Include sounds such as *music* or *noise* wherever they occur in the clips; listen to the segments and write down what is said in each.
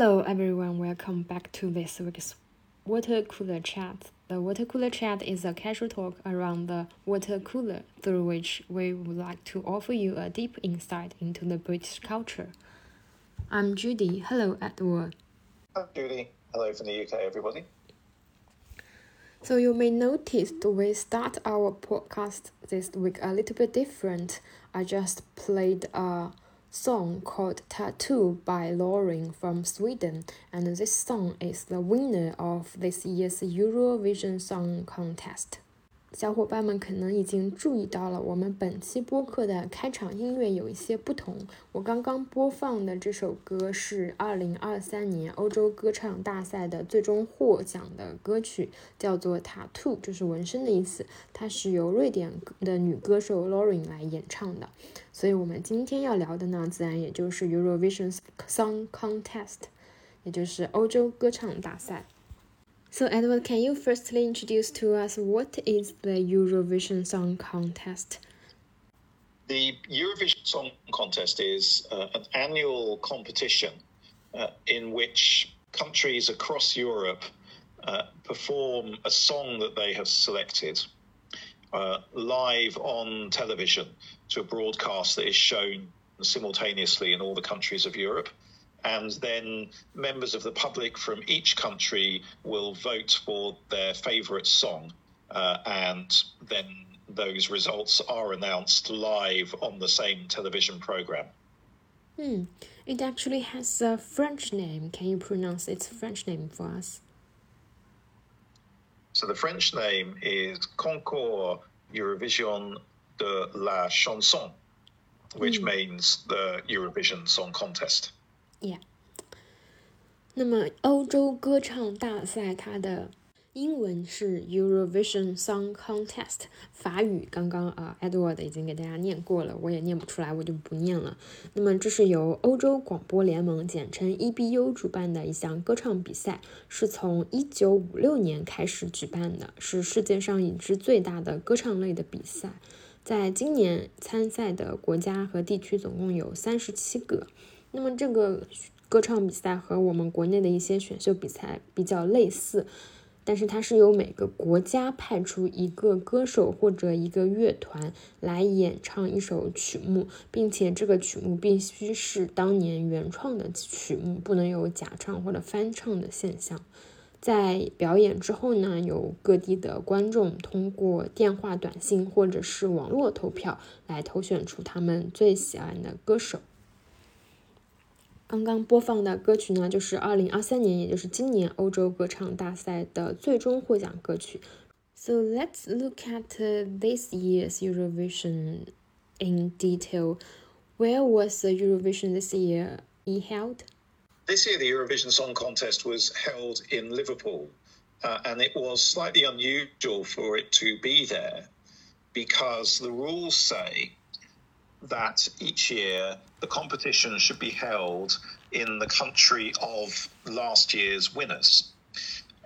Hello everyone, welcome back to this week's Water Cooler Chat. The Water Cooler Chat is a casual talk around the water cooler through which we would like to offer you a deep insight into the British culture. I'm Judy. Hello, Edward. Hi, Judy. Hello from the UK, everybody. So you may notice we start our podcast this week a little bit different. I just played a song called Tattoo by Loreen from Sweden, and this song is the winner of this year's Eurovision Song Contest. 小伙伴们可能已经注意到了，我们本期播客的开场音乐有一些不同。我刚刚播放的这首歌是2023年欧洲歌唱大赛的最终获奖的歌曲，叫做《Tattoo》，就是纹身的意思。它是由瑞典的女歌手 Lauren 来演唱的。所以，我们今天要聊的呢，自然也就是 Eurovision Song Contest，也就是欧洲歌唱大赛。So, Edward, can you firstly introduce to us what is the Eurovision Song Contest? The Eurovision Song Contest is uh, an annual competition uh, in which countries across Europe uh, perform a song that they have selected uh, live on television to a broadcast that is shown simultaneously in all the countries of Europe and then members of the public from each country will vote for their favourite song, uh, and then those results are announced live on the same television program. Hmm. It actually has a French name. Can you pronounce its French name for us? So the French name is Concours Eurovision de la Chanson, which mm. means the Eurovision Song Contest. Yeah，那么欧洲歌唱大赛它的英文是 Eurovision Song Contest，法语刚刚啊 Edward 已经给大家念过了，我也念不出来，我就不念了。那么这是由欧洲广播联盟简称 EBU 主办的一项歌唱比赛，是从1956年开始举办的，是世界上已知最大的歌唱类的比赛。在今年参赛的国家和地区总共有三十七个。那么这个歌唱比赛和我们国内的一些选秀比赛比较类似，但是它是由每个国家派出一个歌手或者一个乐团来演唱一首曲目，并且这个曲目必须是当年原创的曲目，不能有假唱或者翻唱的现象。在表演之后呢，有各地的观众通过电话、短信或者是网络投票来投选出他们最喜爱的歌手。刚刚播放的歌曲呢，就是二零二三年，也就是今年欧洲歌唱大赛的最终获奖歌曲。So let's look at this year's Eurovision in detail. Where was the Eurovision this year be held? This year, the Eurovision Song Contest was held in Liverpool, uh, and it was slightly unusual for it to be there because the rules say that each year the competition should be held in the country of last year's winners.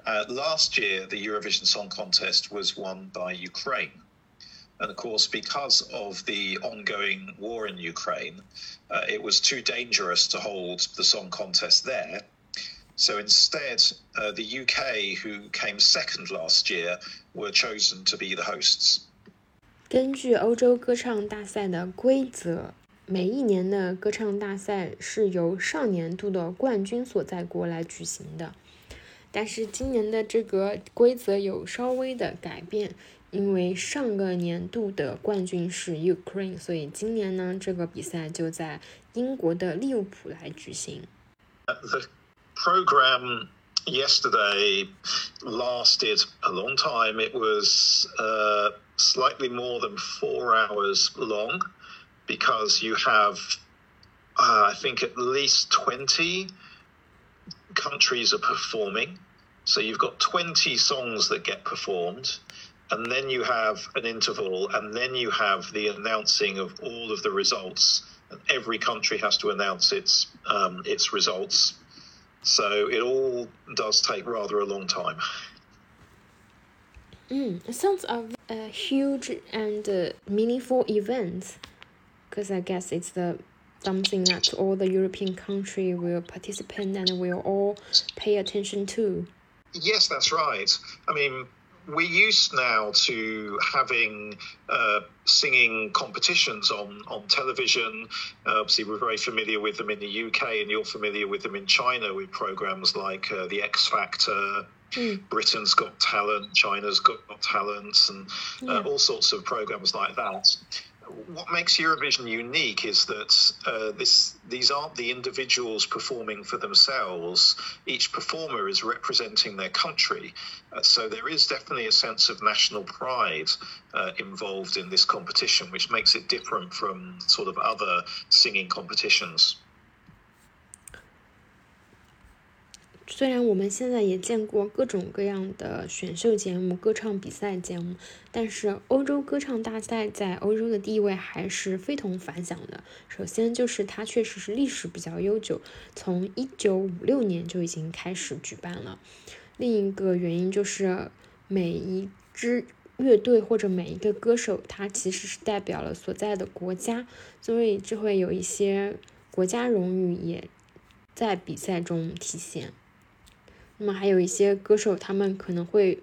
Uh, last year, the Eurovision Song Contest was won by Ukraine. And of course, because of the ongoing war in Ukraine, uh, it was too dangerous to hold the song contest there. So instead, uh, the UK, who came second last year, were chosen to be the hosts. 根据欧洲歌唱大赛的规则， 每一年的歌唱大赛是由上年度的冠军所在国来举行的。但是今年的这个规则有稍微的改变，因为上个年度的冠军是 Ukraine，所以今年呢，这个比赛就在英国的利物浦来举行。The program yesterday lasted a long time. It was uh. slightly more than four hours long because you have, uh, I think, at least 20 countries are performing. So you've got 20 songs that get performed, and then you have an interval, and then you have the announcing of all of the results. And every country has to announce its um, its results. So it all does take rather a long time. Mm, it sounds a, a huge and uh, meaningful event, because I guess it's the something that all the European country will participate and will all pay attention to. Yes, that's right. I mean, we're used now to having uh, singing competitions on, on television. Uh, obviously, we're very familiar with them in the UK, and you're familiar with them in China with programs like uh, The X Factor, mm. Britain's Got Talent, China's Got Talent, and uh, yeah. all sorts of programs like that what makes Eurovision unique is that uh, this these aren't the individuals performing for themselves. Each performer is representing their country, uh, so there is definitely a sense of national pride uh, involved in this competition, which makes it different from sort of other singing competitions. 虽然我们现在也见过各种各样的选秀节目、歌唱比赛节目，但是欧洲歌唱大赛在欧洲的地位还是非同凡响的。首先就是它确实是历史比较悠久，从一九五六年就已经开始举办了。另一个原因就是每一支乐队或者每一个歌手，他其实是代表了所在的国家，所以就会有一些国家荣誉也在比赛中体现。那么还有一些歌手，他们可能会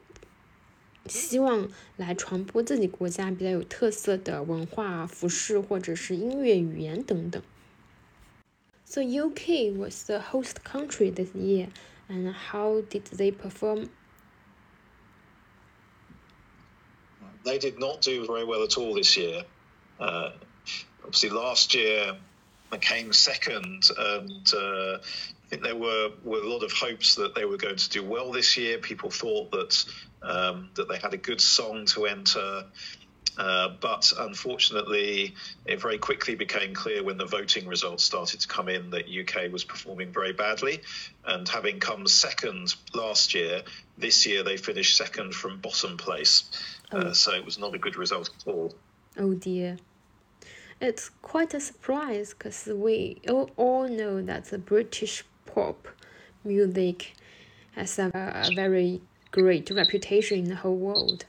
希望来传播自己国家比较有特色的文化、服饰或者是音乐语言等等。So UK was the host country this year, and how did they perform? They did not do very well at all this year. Uh, obviously, last year they came second, and uh, I think there were, were a lot of hopes that they were going to do well this year. People thought that um, that they had a good song to enter. Uh, but unfortunately, it very quickly became clear when the voting results started to come in that UK was performing very badly. And having come second last year, this year they finished second from bottom place. Uh, oh. Uh, so it was not a good result at all. Oh dear it's quite a surprise because we all know that the British pop music has a, a very great reputation in the whole world.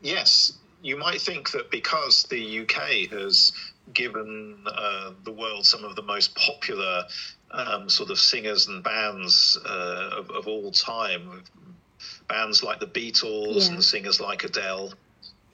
Yes, you might think that because the UK has given uh, the world some of the most popular um, sort of singers and bands uh, of, of, all time, bands like the Beatles yeah. and singers like Adele,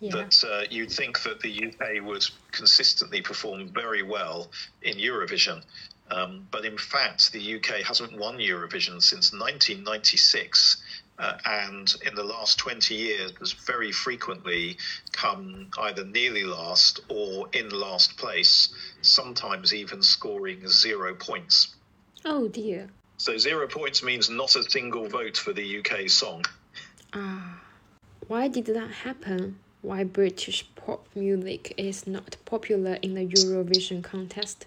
yeah. that uh, you'd think that the UK would consistently perform very well in Eurovision. Um, but in fact, the UK hasn't won Eurovision since 1996. Uh, and in the last 20 years has very frequently come either nearly last or in last place, sometimes even scoring zero points. Oh dear. So zero points means not a single vote for the UK song. Ah, why did that happen? Why British pop music is not popular in the Eurovision contest?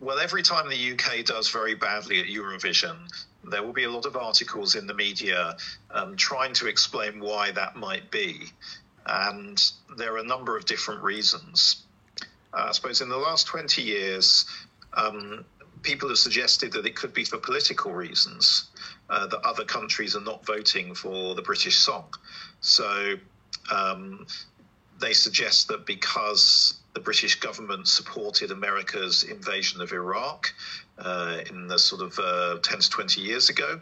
Well, every time the UK does very badly at Eurovision, there will be a lot of articles in the media um, trying to explain why that might be. And there are a number of different reasons. Uh, I suppose in the last 20 years, um, people have suggested that it could be for political reasons, uh, that other countries are not voting for the British song. So um, they suggest that because the British government supported America's invasion of Iraq uh, in the sort of uh, 10 to 20 years ago.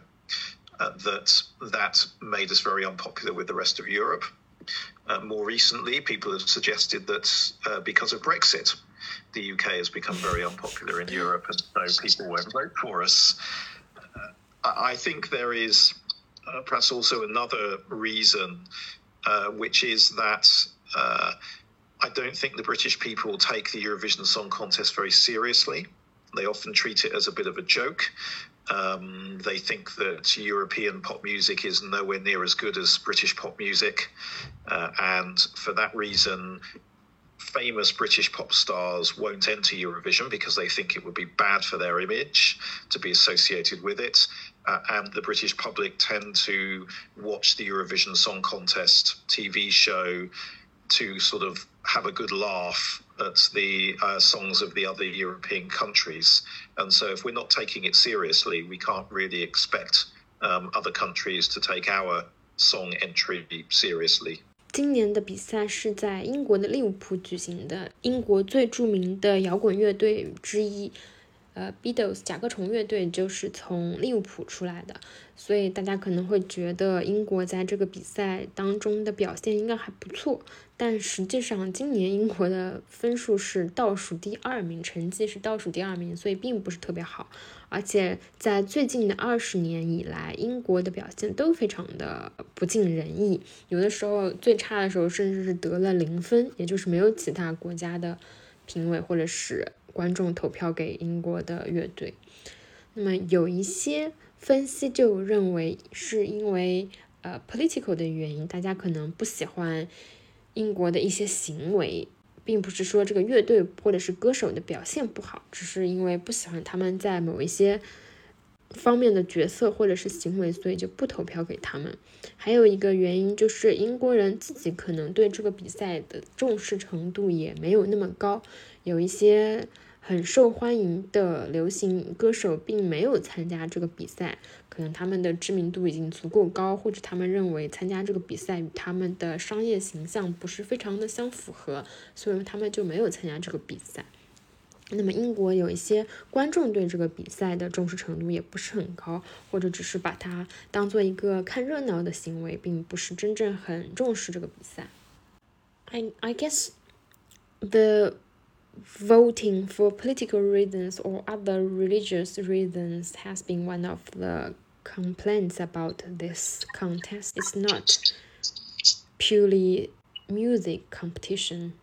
Uh, that that made us very unpopular with the rest of Europe. Uh, more recently, people have suggested that uh, because of Brexit, the UK has become very unpopular in Europe, and so people won't vote for us. Uh, I think there is perhaps also another reason, which is that I don't think the British people take the Eurovision Song Contest very seriously. They often treat it as a bit of a joke. Um, they think that European pop music is nowhere near as good as British pop music. Uh, and for that reason, famous British pop stars won't enter Eurovision because they think it would be bad for their image to be associated with it. Uh, and the British public tend to watch the Eurovision Song Contest TV show to sort of have a good laugh at the uh, songs of the other European countries. And so, if we're not taking it seriously, we can't really expect um, other countries to take our song entry seriously. 今年的比赛是在英国的利物浦举行的，英国最着名的摇滚乐队之一。 呃，Beatles 甲壳虫乐队就是从利物浦出来的，所以大家可能会觉得英国在这个比赛当中的表现应该还不错，但实际上今年英国的分数是倒数第二名，成绩是倒数第二名，所以并不是特别好。而且在最近的二十年以来，英国的表现都非常的不尽人意，有的时候最差的时候甚至是得了零分，也就是没有其他国家的评委或者是。观众投票给英国的乐队，那么有一些分析就认为是因为呃 political 的原因，大家可能不喜欢英国的一些行为，并不是说这个乐队或者是歌手的表现不好，只是因为不喜欢他们在某一些方面的角色或者是行为，所以就不投票给他们。还有一个原因就是英国人自己可能对这个比赛的重视程度也没有那么高，有一些。很受欢迎的流行歌手并没有参加这个比赛，可能他们的知名度已经足够高，或者他们认为参加这个比赛与他们的商业形象不是非常的相符合，所以他们就没有参加这个比赛。那么英国有一些观众对这个比赛的重视程度也不是很高，或者只是把它当做一个看热闹的行为，并不是真正很重视这个比赛。I I guess the voting for political reasons or other religious reasons has been one of the complaints about this contest. It's not purely music competition.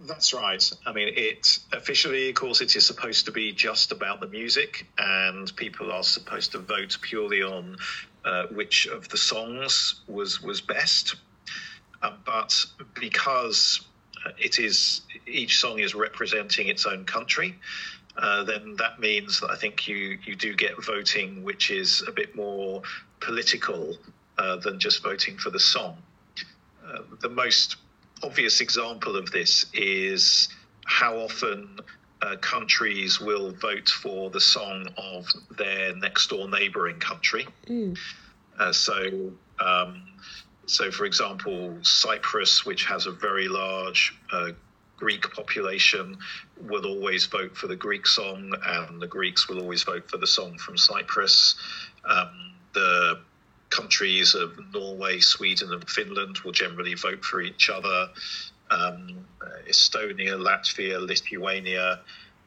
That's right. I mean, it officially, of course, it is supposed to be just about the music, and people are supposed to vote purely on uh, which of the songs was was best. Uh, but because it is each song is representing its own country, uh, then that means that I think you you do get voting which is a bit more political uh, than just voting for the song. Uh, the most obvious example of this is how often uh, countries will vote for the song of their next door neighbouring country. Mm. so. Um, so, for example, Cyprus, which has a very large uh, Greek population, will always vote for the Greek song, and the Greeks will always vote for the song from Cyprus. Um, the countries of Norway, Sweden, and Finland will generally vote for each other. Um, Estonia, Latvia, Lithuania,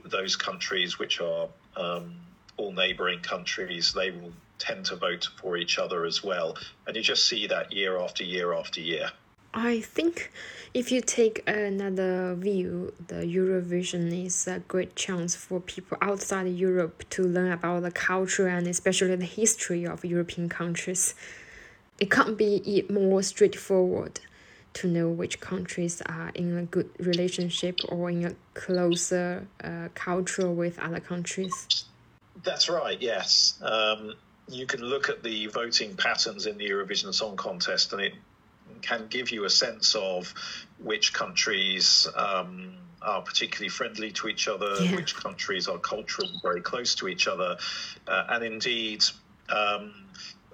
those countries which are um, all neighbouring countries, they will tend to vote for each other as well. And you just see that year after year after year. I think if you take another view, the Eurovision is a great chance for people outside Europe to learn about the culture and especially the history of European countries. It can't be more straightforward to know which countries are in a good relationship or in a closer uh, culture with other countries. That's right, yes. Um, you can look at the voting patterns in the Eurovision Song Contest, and it can give you a sense of which countries um, are particularly friendly to each other, yeah. which countries are culturally very close to each other, uh, and indeed. Um,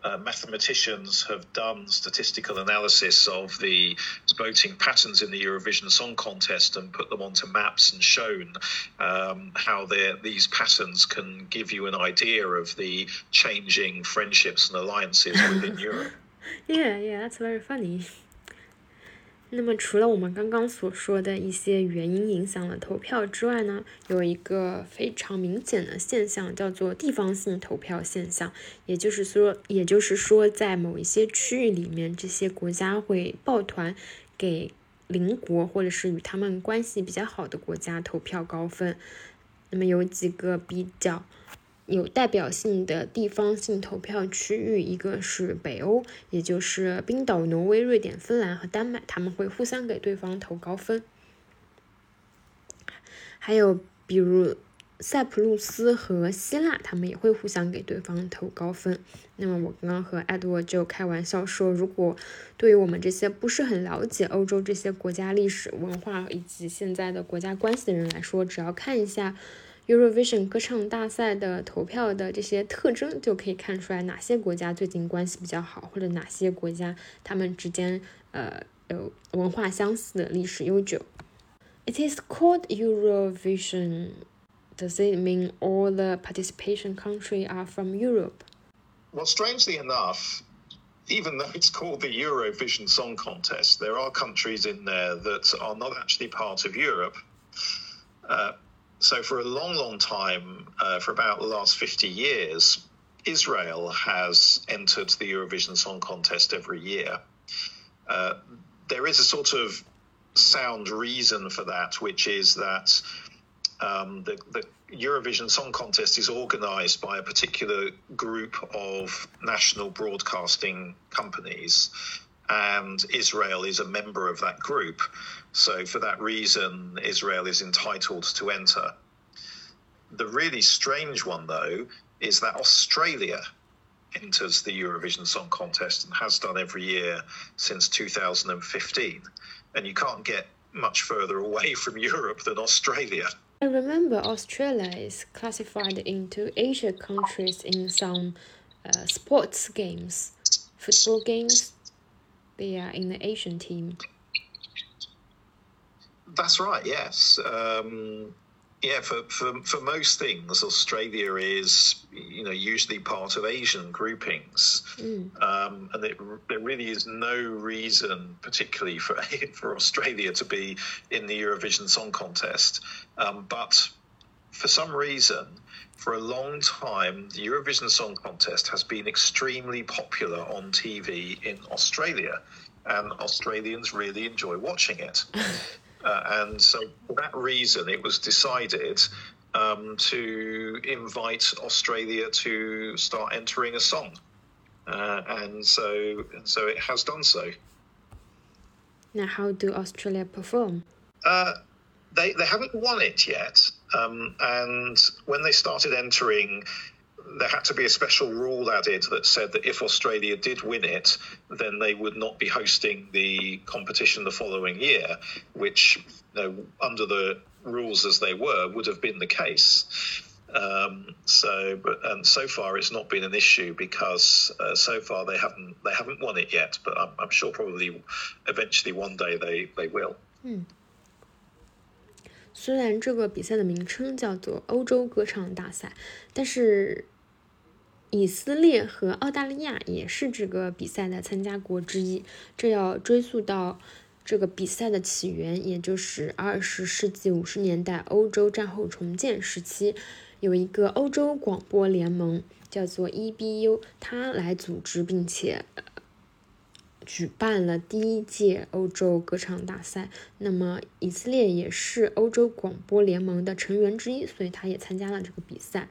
uh, mathematicians have done statistical analysis of the voting patterns in the Eurovision Song Contest and put them onto maps and shown um, how these patterns can give you an idea of the changing friendships and alliances within *laughs* Europe. Yeah, yeah, that's very funny. 那么除了我们刚刚所说的一些原因影响了投票之外呢，有一个非常明显的现象叫做地方性投票现象，也就是说，也就是说，在某一些区域里面，这些国家会抱团给邻国或者是与他们关系比较好的国家投票高分。那么有几个比较。有代表性的地方性投票区域，一个是北欧，也就是冰岛、挪威、瑞典、芬兰和丹麦，他们会互相给对方投高分。还有比如塞浦路斯和希腊，他们也会互相给对方投高分。那么我刚刚和艾多就开玩笑说，如果对于我们这些不是很了解欧洲这些国家历史文化以及现在的国家关系的人来说，只要看一下。Eurovision 歌唱大赛的投票的这些特征，就可以看出来哪些国家最近关系比较好，或者哪些国家他们之间呃 有文化相似的历史悠久。It is called Eurovision. Does it mean all the participation countries are from Europe? Well, strangely enough, even though it's called the Eurovision Song Contest, there are countries in there that are not actually part of Europe. Uh, so, for a long, long time, uh, for about the last 50 years, Israel has entered the Eurovision Song Contest every year. Uh, there is a sort of sound reason for that, which is that um, the, the, Eurovision Song Contest is organised by a particular group of national broadcasting companies, and Israel is a member of that group. So, for that reason, Israel is entitled to enter. The really strange one, though, is that Australia enters the Eurovision Song Contest and has done every year since 2015. And you can't get much further away *laughs* from Europe than Australia. I remember Australia is classified into Asia countries in some uh, sports games, football games. They are in the Asian team. That's right. Yes. Um, yeah, for, for, for most things, Australia is you know usually part of Asian groupings, mm. um, and it, there really is no reason, particularly for *laughs* for Australia to be in the Eurovision Song Contest. Um, but for some reason, for a long time, the Eurovision Song Contest has been extremely popular on TV in Australia, and Australians really enjoy watching it. *laughs* Uh, and so, for that reason, it was decided um, to invite Australia to start entering a song. Uh, and so, and so it has done so. Now, how do Australia perform? Uh, they, they haven't won it yet. Um, and when they started entering, there had to be a special rule added that said that if Australia did win it, then they would not be hosting the competition the following year, which, you know, under the rules as they were, would have been the case. Um, so, but and so far it's not been an issue because uh, so far they haven't they haven't won it yet. But I'm, I'm sure probably eventually one day they they will. 嗯，虽然这个比赛的名称叫做欧洲歌唱大赛，但是以色列和澳大利亚也是这个比赛的参加国之一。这要追溯到这个比赛的起源，也就是二十世纪五十年代欧洲战后重建时期，有一个欧洲广播联盟叫做 EBU，它来组织并且举办了第一届欧洲歌唱大赛。那么以色列也是欧洲广播联盟的成员之一，所以他也参加了这个比赛。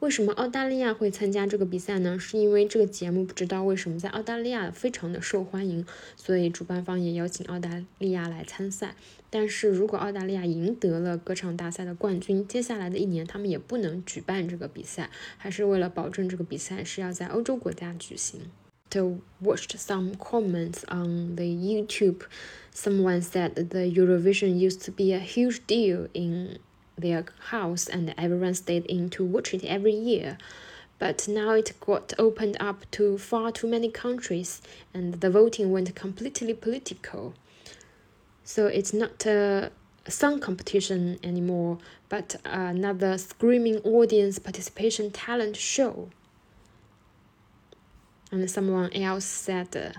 为什么澳大利亚会参加这个比赛呢？是因为这个节目不知道为什么在澳大利亚非常的受欢迎，所以主办方也邀请澳大利亚来参赛。但是如果澳大利亚赢得了歌唱大赛的冠军，接下来的一年他们也不能举办这个比赛，还是为了保证这个比赛是要在欧洲国家举行。To watched some comments on the YouTube, someone said the Eurovision used to be a huge deal in their house and everyone stayed in to watch it every year. But now it got opened up to far too many countries and the voting went completely political. So it's not a song competition anymore, but another screaming audience participation talent show. And someone else said,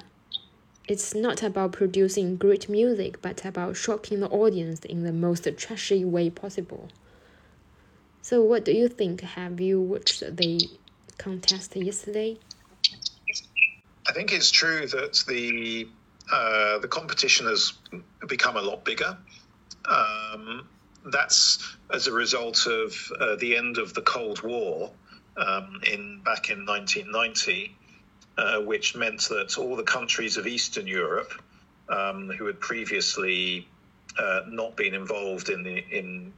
it's not about producing great music, but about shocking the audience in the most trashy way possible. So, what do you think? Have you watched the contest yesterday? I think it's true that the uh, the competition has become a lot bigger. Um, that's as a result of uh, the end of the Cold War um, in back in 1990 uh, which meant that all the countries of Eastern Europe um, who had previously uh, not been involved in the, in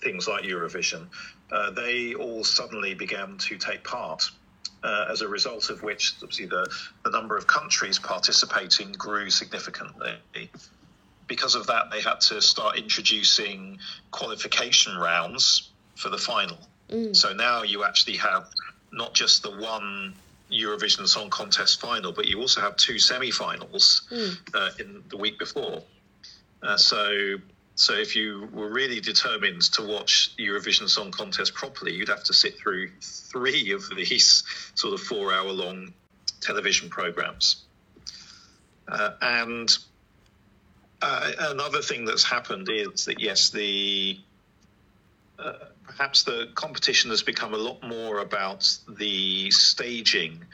things like Eurovision, uh, they all suddenly began to take part. Uh, as a result of which, obviously, the, the number of countries participating grew significantly. Because of that, they had to start introducing qualification rounds for the final. Mm. So now you actually have not just the one Eurovision Song Contest final, but you also have two semi-finals Mm. uh, in the week before. Uh, so, so if you were really determined to watch Eurovision Song Contest properly, you'd have to sit through three of these sort of four-hour-long television programs. Uh, and uh, another thing that's happened is that yes, the perhaps the competition has become a lot more about the staging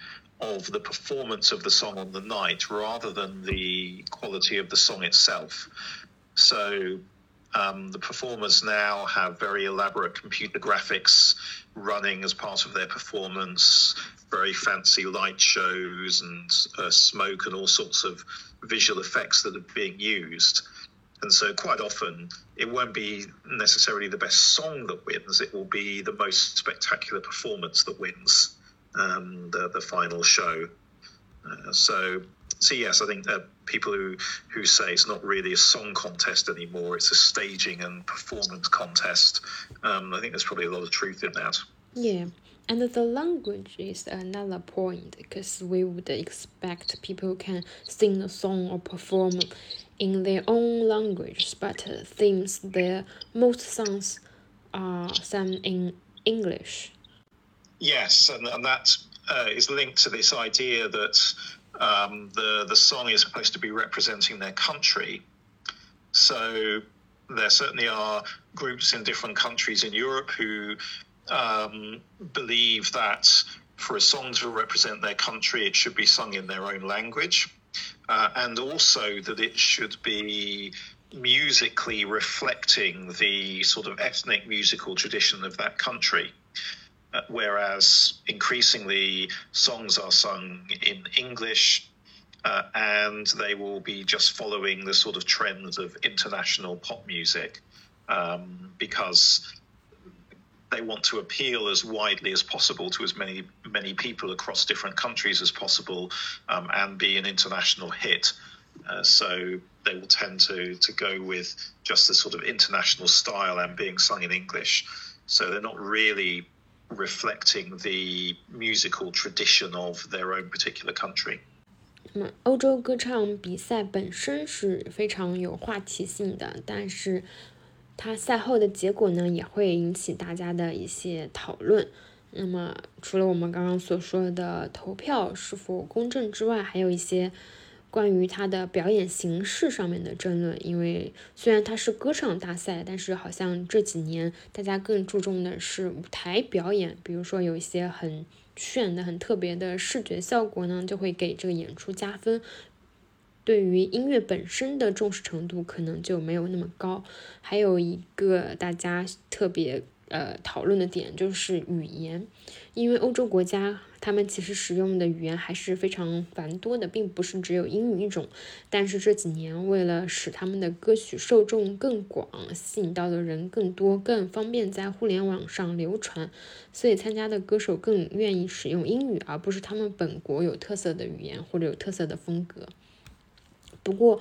of the performance of the song on the night rather than the quality of the song itself. So um, the performers now have very elaborate computer graphics running as part of their performance, very fancy light shows and uh, smoke and all sorts of visual effects that are being used. And so, quite often, it won't be necessarily the best song that wins, it will be the most spectacular performance that wins um, the, the final show. Uh, so, so yes, I think that people who, who say it's not really a song contest anymore, it's a staging and performance contest, um, I think there's probably a lot of truth in that. Yeah, and the language is another point because we would expect people can sing a song or perform in their own language, but uh, seems there most songs are sung in English. Yes, and, and that uh, is linked to this idea that um, the the song is supposed to be representing their country. So there certainly are groups in different countries in Europe who um, believe that for a song to represent their country, it should be sung in their own language, uh, and also that it should be musically reflecting the sort of ethnic musical tradition of that country. Uh, whereas increasingly songs are sung in English uh, and they will be just following the sort of trends of international pop music um, because they want to appeal as widely as possible to as many many people across different countries as possible um, and be an international hit. Uh, so they will tend to to go with just the sort of international style and being sung in English. So they're not really reflecting the musical tradition of their own particular country. 那么，欧洲歌唱比赛本身是非常有话题性的，但是 它赛后的结果呢，也会引起大家的一些讨论。那么，除了我们刚刚所说的投票是否公正之外，还有一些关于它的表演形式上面的争论。因为虽然它是歌唱大赛，但是好像这几年大家更注重的是舞台表演，比如说有一些很。炫的很特别的视觉效果呢，就会给这个演出加分。对于音乐本身的重视程度可能就没有那么高。还有一个大家特别呃讨论的点就是语言，因为欧洲国家他们其实使用的语言还是非常繁多的，并不是只有英语一种。但是这几年为了使他们的歌曲受众更广，吸引到的人更多，更方便在互联网上流传，所以参加的歌手更愿意使用英语，而不是他们本国有特色的语言或者有特色的风格。不过，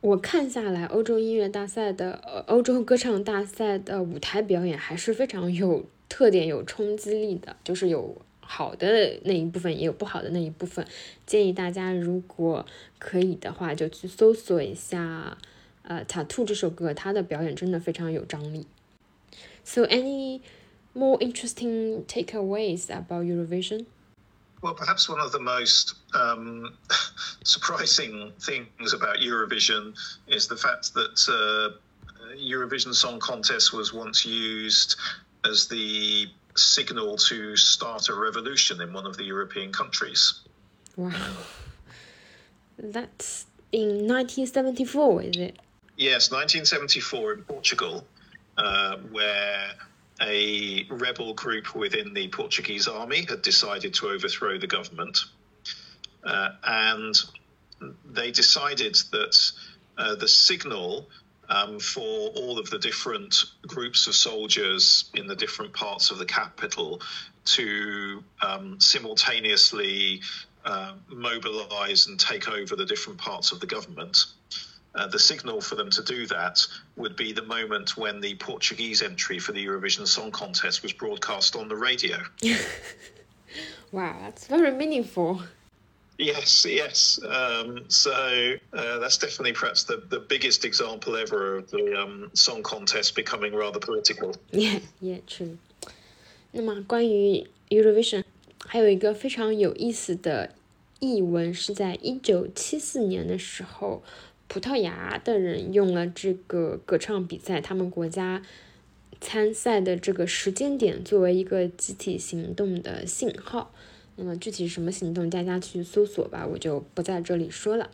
我看下来，欧洲音乐大赛的呃，欧洲歌唱大赛的舞台表演还是非常有特点、有冲击力的，就是有好的那一部分，也有不好的那一部分。建议大家如果可以的话，就去搜索一下呃《Tattoo》这首歌，它的表演真的非常有张力。So any more interesting takeaways about Eurovision? Well, perhaps one of the most um, *laughs* surprising things about Eurovision is the fact that uh, Eurovision Song Contest was once used as the signal to start a revolution in one of the European countries. Wow. That's in 1974, is it? Yes, 1974 in Portugal, uh, where a rebel group within the Portuguese army had decided to overthrow the government. Uh, and they decided that uh, the signal um, for all of the different groups of soldiers in the different parts of the capital to um, simultaneously uh, mobilize and take over the different parts of the government uh, the signal for them to do that would be the moment when the Portuguese entry for the Eurovision Song Contest was broadcast on the radio. *laughs* Wow, that's very meaningful. Yes, yes. Um, so uh, that's definitely perhaps the, the biggest example ever of the um, song contest becoming rather political. Yeah, yeah, true. 那么关于 Eurovision，还有一个非常有意思的译文，是在一九七四年的时候， 葡萄牙的人用了这个歌唱比赛，他们国家参赛的这个时间点作为一个集体行动的信号。那么具体什么行动，大家去搜索吧，我就不在这里说了。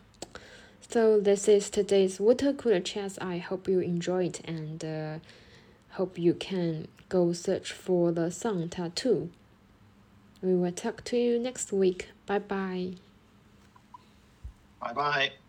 So this is today's water cooler chats. I hope you enjoy it and uh, hope you can go search for the song tattoo. We will talk to you next week. Bye bye. Bye bye.